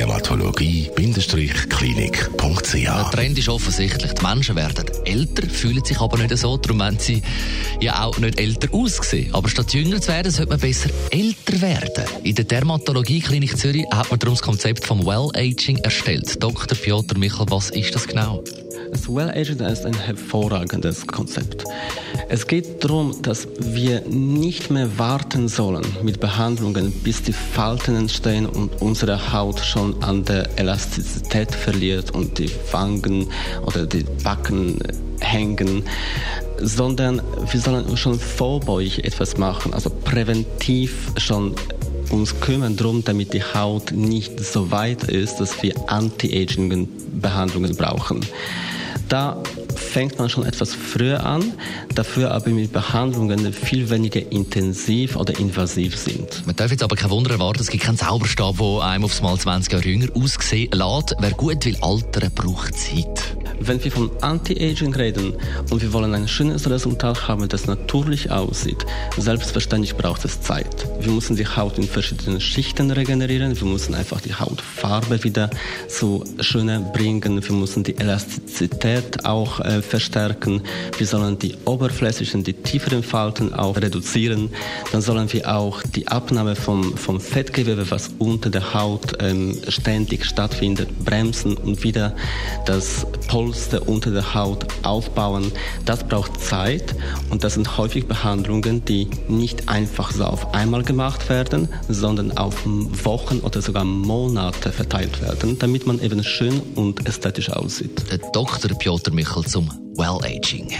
Dermatologie-klinik.ch Der Trend ist offensichtlich. Die Menschen werden älter, fühlen sich aber nicht so. Darum haben sie ja auch nicht älter ausgesehen. Aber statt jünger zu werden, sollte man besser älter werden. In der Dermatologie Klinik Zürich hat man darum das Konzept vom Well-Aging erstellt. Dr. Piotr Michel, was ist das genau? Das Well-Aging ist ein hervorragendes Konzept. Es geht darum, dass wir nicht mehr warten sollen mit Behandlungen, bis die Falten entstehen und unsere Haut schon an der Elastizität verliert und die Wangen oder die Backen hängen, sondern wir sollen schon vorbeuig etwas machen, also präventiv schon uns kümmern drum, damit die Haut nicht so weit ist, dass wir Anti-Aging-Behandlungen brauchen. Da fängt man schon etwas früher an, dafür aber mit Behandlungen viel weniger intensiv oder invasiv sind. Man darf jetzt aber kein Wunder erwarten, es gibt keinen Zauberstab, der einem aufs Mal 20 Jahre jünger aussehen lässt. Wer gut will altern, braucht Zeit. Wenn wir von Anti-Aging reden und wir wollen ein schönes Resultat haben, das natürlich aussieht, selbstverständlich braucht es Zeit. Wir müssen die Haut in verschiedenen Schichten regenerieren, wir müssen einfach die Hautfarbe wieder so schöner bringen, wir müssen die Elastizität auch äh, verstärken, wir sollen die oberflächlichen, die tieferen Falten auch reduzieren, dann sollen wir auch die Abnahme vom, vom Fettgewebe, was unter der Haut ähm, ständig stattfindet, bremsen und wieder das Pol Polster unter der Haut aufbauen. Das braucht Zeit und das sind häufig Behandlungen, die nicht einfach so auf einmal gemacht werden, sondern auf Wochen oder sogar Monate verteilt werden, damit man eben schön und ästhetisch aussieht. Der Dr. Piotr Michel zum Well-Aging.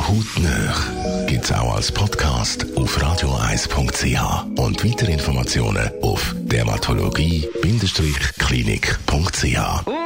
Hautnöch gibt es auch als Podcast auf radio1.ch und weitere Informationen auf dermatologie-klinik.ch.